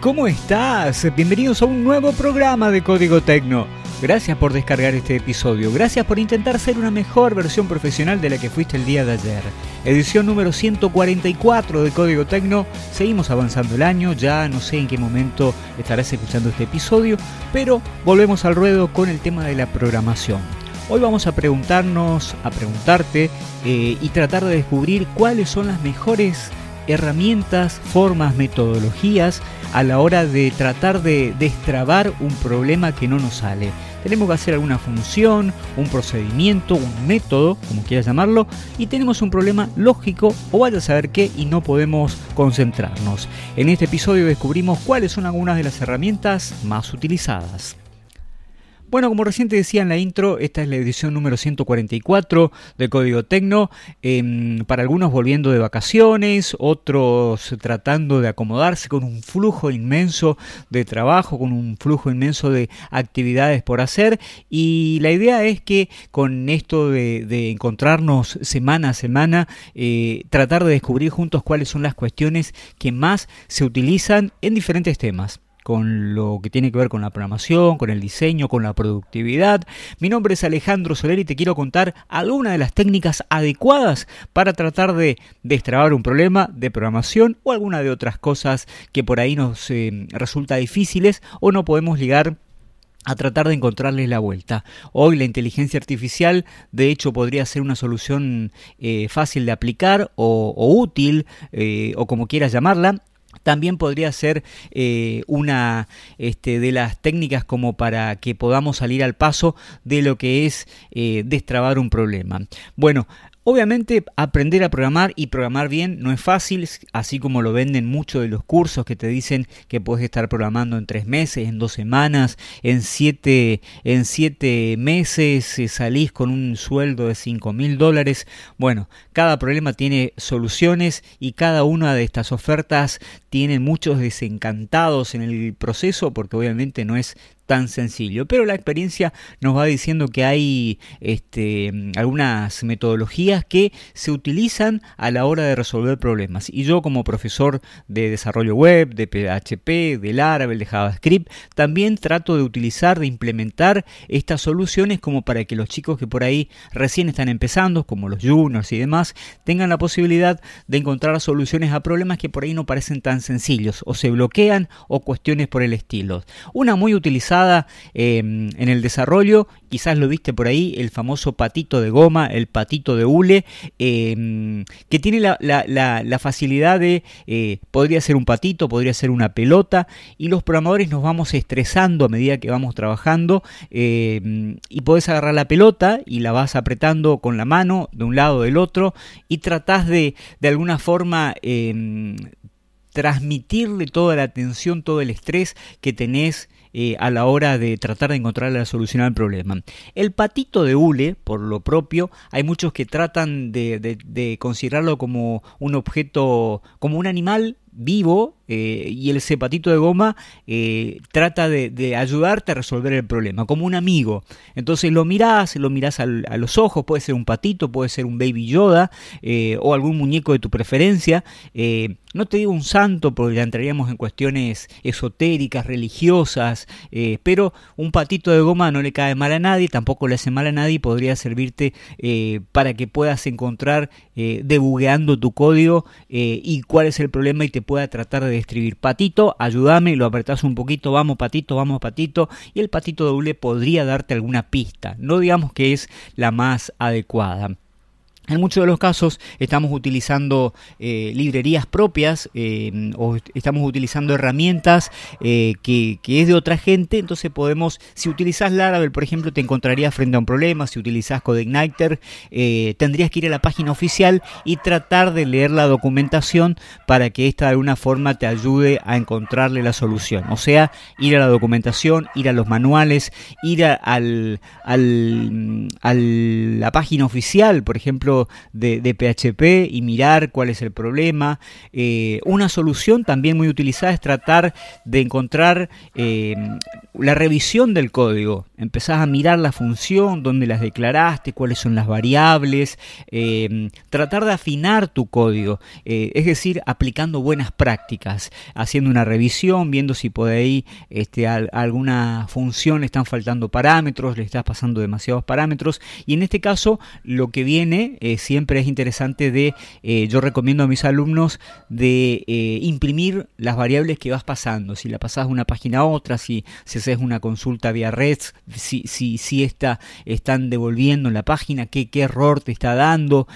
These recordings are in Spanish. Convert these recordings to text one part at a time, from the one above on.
¿Cómo estás? Bienvenidos a un nuevo programa de Código Tecno. Gracias por descargar este episodio, gracias por intentar ser una mejor versión profesional de la que fuiste el día de ayer. Edición número 144 de Código Tecno, seguimos avanzando el año, ya no sé en qué momento estarás escuchando este episodio, pero volvemos al ruedo con el tema de la programación. Hoy vamos a preguntarnos, a preguntarte eh, y tratar de descubrir cuáles son las mejores herramientas, formas, metodologías a la hora de tratar de destrabar un problema que no nos sale. Tenemos que hacer alguna función, un procedimiento, un método, como quieras llamarlo, y tenemos un problema lógico o vaya a saber qué y no podemos concentrarnos. En este episodio descubrimos cuáles son algunas de las herramientas más utilizadas. Bueno, como recién decía en la intro, esta es la edición número 144 de Código Tecno. Em, para algunos volviendo de vacaciones, otros tratando de acomodarse con un flujo inmenso de trabajo, con un flujo inmenso de actividades por hacer. Y la idea es que con esto de, encontrarnos semana a semana, eh, tratar de descubrir juntos cuáles son las cuestiones que más se utilizan en diferentes temas con lo que tiene que ver con la programación, con el diseño, con la productividad. Mi nombre es Alejandro Soler y te quiero contar algunas de las técnicas adecuadas para tratar de destrabar un problema de programación o alguna de otras cosas que por ahí nos eh, resulta difíciles o no podemos llegar a tratar de encontrarles la vuelta. Hoy la inteligencia artificial de hecho podría ser una solución eh, fácil de aplicar o, útil eh, o como quieras llamarla también podría ser eh, una este, de las técnicas como para que podamos salir al paso de lo que es eh, destrabar un problema. Bueno, Obviamente aprender a programar y programar bien no es fácil, así como lo venden muchos de los cursos que te dicen que puedes estar programando en tres meses, en dos semanas, en siete, en siete meses eh, salís con un sueldo de cinco mil dólares. Bueno, cada problema tiene soluciones y cada una de estas ofertas tiene muchos desencantados en el proceso porque obviamente no es tan sencillo. Pero la experiencia nos va diciendo que hay este, algunas metodologías que se utilizan a la hora de resolver problemas. Y yo como profesor de desarrollo web, de PHP, del Laravel, de JavaScript, también trato de utilizar, de implementar estas soluciones como para que los chicos que por ahí recién están empezando, como los juniors y demás, tengan la posibilidad de encontrar soluciones a problemas que por ahí no parecen tan sencillos, o se bloquean o cuestiones por el estilo. Una muy utilizada Em, en el desarrollo, quizás lo viste por ahí, el famoso patito de goma, el patito de hule, em, que tiene la, facilidad de, eh, podría ser un patito, podría ser una pelota, y los programadores nos vamos estresando a medida que vamos trabajando, em, y podés agarrar la pelota y la vas apretando con la mano de un lado o del otro, y tratás de, de alguna forma transmitirle toda la tensión, todo el estrés que tenés eh, a la hora de tratar de encontrar la solución al problema. El patito de hule, por lo propio, hay muchos que tratan de, de considerarlo como un objeto, como un animal vivo eh, y el cepatito de goma eh, trata de, ayudarte a resolver el problema, como un amigo. Entonces lo mirás, lo mirás a los ojos, puede ser un patito, puede ser un baby Yoda eh, o algún muñeco de tu preferencia. no te digo un santo porque ya entraríamos en cuestiones esotéricas, religiosas, pero un patito de goma no le cae mal a nadie, tampoco le hace mal a nadie y podría servirte para que puedas encontrar debugueando tu código y cuál es el problema y te pueda tratar de escribir patito, ayúdame, lo apretás un poquito, vamos patito, vamos patito, y el patito doble podría darte alguna pista, no digamos que es la más adecuada. En muchos de los casos estamos utilizando eh, librerías propias eh, o estamos utilizando herramientas eh, que, es de otra gente, entonces podemos, si utilizas Laravel, por ejemplo, te encontrarías frente a un problema, si utilizas CodeIgniter, tendrías que ir a la página oficial y tratar de leer la documentación para que esta de alguna forma te ayude a encontrarle la solución. O sea, ir a la documentación, ir a los manuales, ir al, a la página oficial, por ejemplo, de, PHP y mirar cuál es el problema. Eh, una solución también muy utilizada es tratar de encontrar eh, la revisión del código. Empezás a mirar la función, dónde las declaraste, cuáles son las variables, eh, tratar de afinar tu código, es decir, aplicando buenas prácticas, haciendo una revisión, viendo si por ahí este, alguna función le están faltando parámetros, le estás pasando demasiados parámetros, y en este caso lo que viene eh, siempre es interesante de, eh, yo recomiendo a mis alumnos de eh, imprimir las variables que vas pasando, si la pasas de una página a otra, si, si haces una consulta vía red, si, si, si está, están devolviendo en la página, qué, qué error te está dando,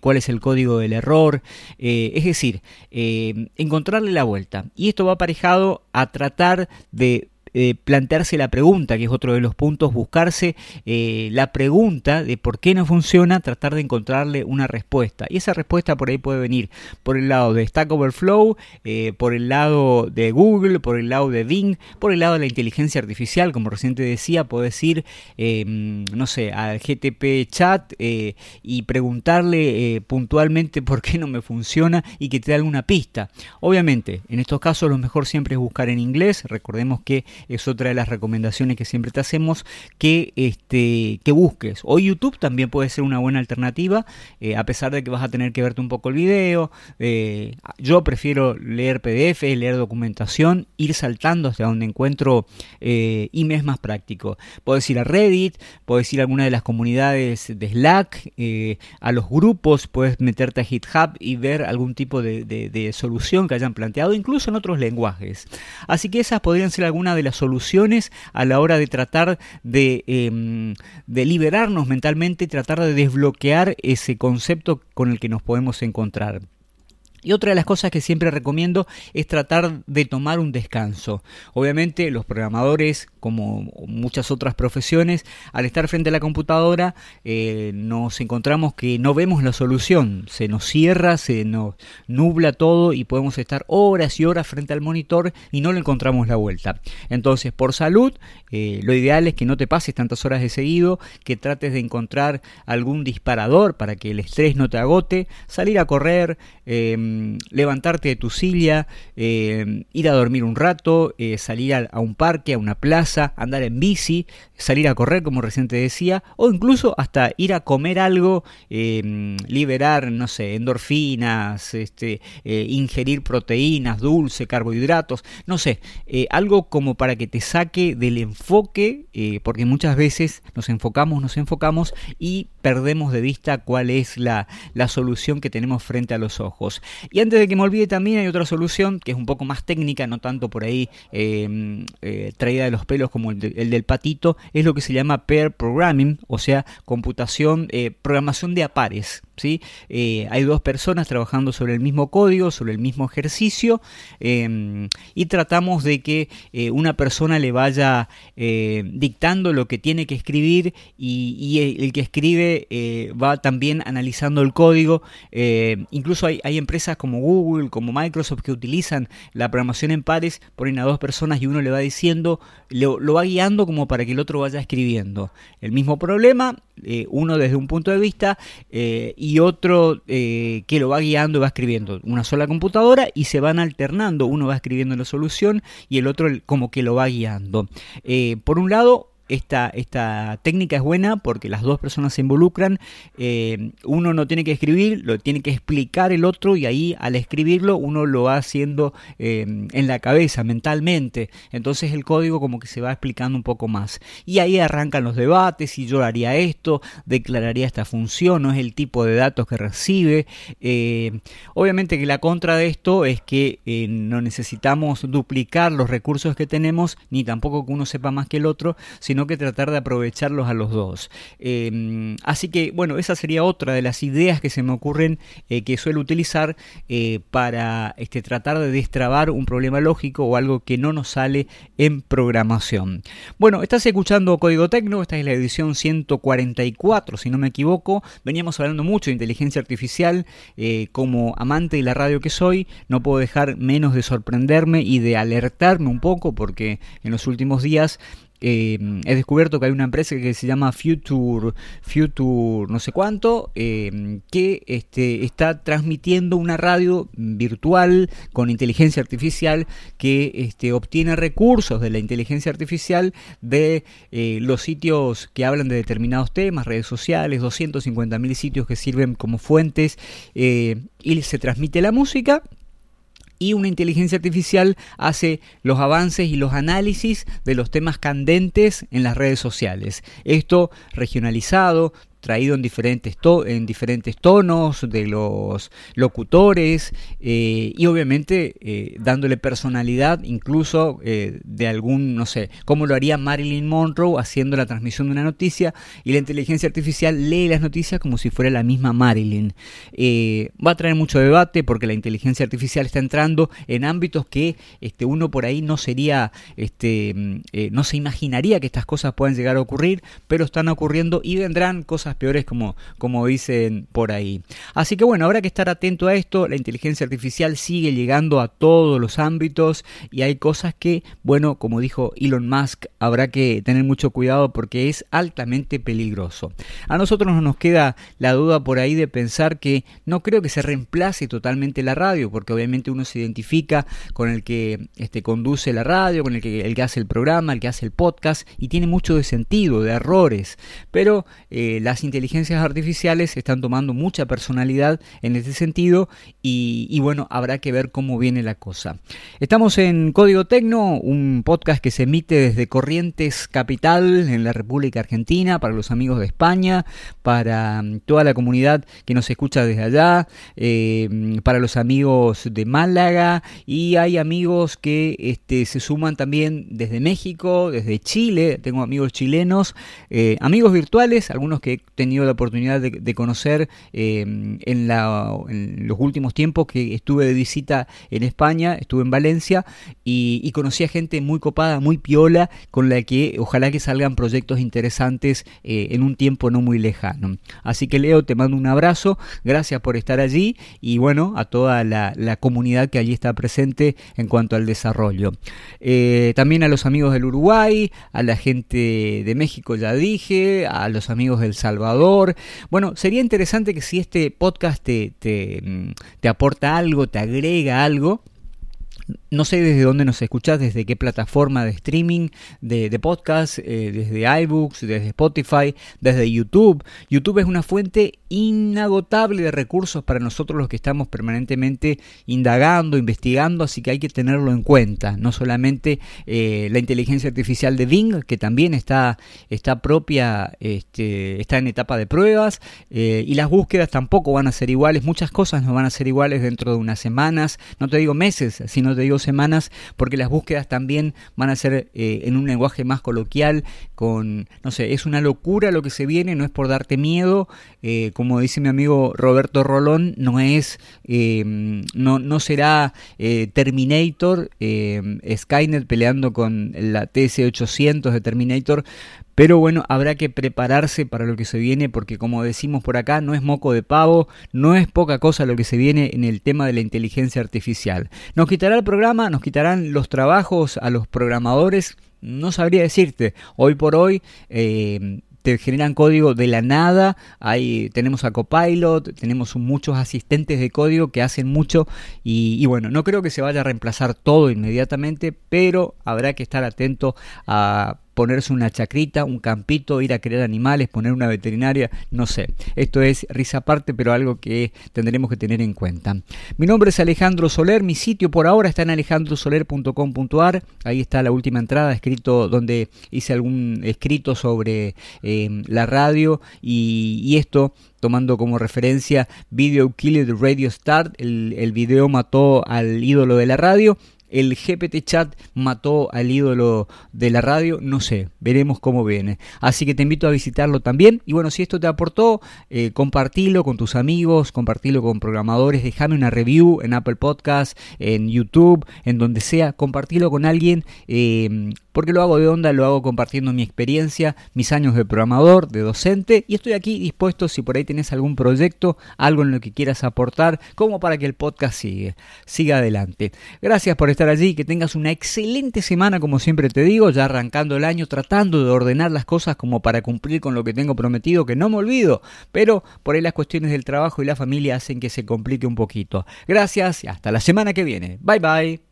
cuál es el código del error, es decir, encontrarle la vuelta. Y esto va aparejado a tratar de eh, plantearse la pregunta, que es otro de los puntos, buscarse eh, la pregunta de por qué no funciona, tratar de encontrarle una respuesta. Y esa respuesta por ahí puede venir por el lado de Stack Overflow, eh, por el lado de Google, por el lado de Bing, por el lado de la inteligencia artificial, como recién te decía, puedes ir, no sé, al GTP chat y preguntarle puntualmente por qué no me funciona y que te dé alguna pista. Obviamente, en estos casos lo mejor siempre es buscar en inglés, recordemos que es otra de las recomendaciones que siempre te hacemos que, este, que busques. O YouTube también puede ser una buena alternativa, eh, a pesar de que vas a tener que verte un poco el video. Eh, yo prefiero leer PDF, leer documentación, ir saltando hasta donde encuentro eh, y me es más práctico. Puedes ir a Reddit, puedes ir a alguna de las comunidades de Slack, a los grupos, puedes meterte a GitHub y ver algún tipo de, de solución que hayan planteado, incluso en otros lenguajes. Así que esas podrían ser algunas de las soluciones a la hora de tratar de, em, de liberarnos mentalmente, tratar de desbloquear ese concepto con el que nos podemos encontrar. Y otra de las cosas que siempre recomiendo es tratar de tomar un descanso. Obviamente los programadores, como muchas otras profesiones, al estar frente a la computadora eh, nos encontramos que no vemos la solución. Se nos cierra, se nos nubla todo y podemos estar horas y horas frente al monitor y no le encontramos la vuelta. Entonces, por salud, eh, lo ideal es que no te pases tantas horas de seguido, que trates de encontrar algún disparador para que el estrés no te agote, salir a correr, Em, levantarte de tu silla, em, ir a dormir un rato, eh, salir a, un parque, a una plaza, andar en bici, salir a correr, como recién te decía, o incluso hasta ir a comer algo, em, liberar, no sé, endorfinas, este, eh, ingerir proteínas, dulce, carbohidratos, no sé, eh, algo como para que te saque del enfoque, porque muchas veces nos enfocamos, nos enfocamos y perdemos de vista cuál es la, la solución que tenemos frente a los ojos. Y antes de que me olvide también hay otra solución que es un poco más técnica, no tanto por ahí em, eh, traída de los pelos como el, del patito, es lo que se llama pair programming, o sea, computación, eh, programación de a pares. Eh, hay dos personas trabajando sobre el mismo código, sobre el mismo ejercicio, em, y tratamos de que eh, una persona le vaya eh, dictando lo que tiene que escribir y, el, que escribe va también analizando el código. incluso hay, empresas como Google, como Microsoft que utilizan la programación en pares, ponen a dos personas y uno le va diciendo, lo, lo va guiando como para que el otro vaya escribiendo. El mismo problema, uno desde un punto de vista y y otro eh, que lo va guiando va escribiendo. Una sola computadora y se van alternando. Uno va escribiendo la solución y el otro como que lo va guiando. Eh, por un lado, esta, esta técnica es buena porque las dos personas se involucran, eh, uno no tiene que escribir, lo tiene que explicar el otro y ahí al escribirlo uno lo va haciendo eh, en la cabeza, mentalmente, entonces el código como que se va explicando un poco más. Y ahí arrancan los debates, si yo haría esto, declararía esta función, no es el tipo de datos que recibe. Eh, obviamente que la contra de esto es que no necesitamos duplicar los recursos que tenemos, ni tampoco que uno sepa más que el otro, sino que tratar de aprovecharlos a los dos. Em, así que, bueno, esa sería otra de las ideas que se me ocurren eh, que suelo utilizar eh, para este, tratar de destrabar un problema lógico o algo que no nos sale en programación. Bueno, estás escuchando Código Tecno, esta es la edición 144, si no me equivoco. Veníamos hablando mucho de inteligencia artificial. Eh, como amante de la radio que soy, no puedo dejar menos de sorprenderme y de alertarme un poco porque en los últimos días eh, he descubierto que hay una empresa que se llama Future, Future no sé cuánto, eh, que este, está transmitiendo una radio virtual con inteligencia artificial que este, obtiene recursos de la inteligencia artificial de eh, los sitios que hablan de determinados temas, redes sociales, 250.000 sitios que sirven como fuentes y se transmite la música y una inteligencia artificial hace los avances y los análisis de los temas candentes en las redes sociales. Esto regionalizado, traído en diferentes, en diferentes tonos de los locutores eh, y obviamente eh, dándole personalidad incluso eh, de algún, no sé, como lo haría Marilyn Monroe haciendo la transmisión de una noticia y la inteligencia artificial lee las noticias como si fuera la misma Marilyn. va a traer mucho debate porque la inteligencia artificial está entrando en ámbitos que este, uno por ahí no sería, este, no se imaginaría que estas cosas puedan llegar a ocurrir, pero están ocurriendo y vendrán cosas peores como, como dicen por ahí. Así que bueno, habrá que estar atento a esto, la inteligencia artificial sigue llegando a todos los ámbitos y hay cosas que, bueno, como dijo Elon Musk, habrá que tener mucho cuidado porque es altamente peligroso. A nosotros no nos queda la duda por ahí de pensar que no creo que se reemplace totalmente la radio, porque obviamente uno se identifica con el que este, conduce la radio, con el que, el que hace el programa, el que hace el podcast, y tiene mucho de sentido, de errores, pero eh, inteligencias artificiales están tomando mucha personalidad en este sentido y, bueno, habrá que ver cómo viene la cosa. Estamos en Código Tecno, un podcast que se emite desde Corrientes Capital en la República Argentina para los amigos de España, para mm, toda la comunidad que nos escucha desde allá, eh, para los amigos de Málaga y hay amigos que este, se suman también desde México, desde Chile, tengo amigos chilenos, eh, amigos virtuales, algunos que tenido la oportunidad de, conocer eh, en, los últimos tiempos que estuve de visita en España, estuve en Valencia y, conocí a gente muy copada, muy piola, con la que ojalá que salgan proyectos interesantes eh, en un tiempo no muy lejano. Así que Leo, te mando un abrazo, gracias por estar allí y bueno, a toda la, comunidad que allí está presente en cuanto al desarrollo. Eh, también a los amigos del Uruguay, a la gente de México ya dije, a los amigos del Salvador, bueno, sería interesante que si este podcast te, mm, te aporta algo, te agrega algo, no sé desde dónde nos escuchás, desde qué plataforma de streaming, de, podcast, eh, desde iBooks, desde Spotify, desde YouTube. YouTube es una fuente inagotable de recursos para nosotros los que estamos permanentemente indagando, investigando, así que hay que tenerlo en cuenta. No solamente eh, la inteligencia artificial de Bing, que también está, está propia, este, está en etapa de pruebas, eh, y las búsquedas tampoco van a ser iguales. Muchas cosas no van a ser iguales dentro de unas semanas, no te digo meses, sino te digo semanas, porque las búsquedas también van a ser eh, en un lenguaje más coloquial, con, no sé, es una locura lo que se viene, no es por darte miedo, eh, como dice mi amigo Roberto Rolón, no es, eh, no, no será Terminator, Skynet peleando con la TS-800 de Terminator, pero bueno, habrá que prepararse para lo que se viene porque como decimos por acá, no es moco de pavo, no es poca cosa lo que se viene en el tema de la inteligencia artificial. Nos quitará el programa, nos quitarán los trabajos a los programadores, no sabría decirte, hoy por hoy... Eh, te generan código de la nada. Ahí tenemos a Copilot, tenemos muchos asistentes de código que hacen mucho y, y, bueno, no creo que se vaya a reemplazar todo inmediatamente, pero habrá que estar atento a ponerse una chacrita, un campito, ir a crear animales, poner una veterinaria, no sé. Esto es risa aparte, pero algo que tendremos que tener en cuenta. Mi nombre es Alejandro Soler, mi sitio por ahora está en alejandrosoler.com.ar, ahí está la última entrada, escrito donde hice algún escrito sobre eh, la radio y, esto tomando como referencia Video Killed Radio Start, el video mató al ídolo de la radio el GPT chat mató al ídolo de la radio, no sé, veremos cómo viene. Así que te invito a visitarlo también. Y bueno, si esto te aportó, eh, compartilo con tus amigos, compartilo con programadores, déjame una review en Apple Podcast, en YouTube, en donde sea, compartilo con alguien. Eh, porque lo hago de onda, lo hago compartiendo mi experiencia, mis años de programador, de docente, y estoy aquí dispuesto si por ahí tenés algún proyecto, algo en lo que quieras aportar, como para que el podcast siga, siga adelante. Gracias por estar allí, que tengas una excelente semana, como siempre te digo, ya arrancando el año, tratando de ordenar las cosas como para cumplir con lo que tengo prometido, que no me olvido, pero por ahí las cuestiones del trabajo y la familia hacen que se complique un poquito. Gracias y hasta la semana que viene. Bye bye.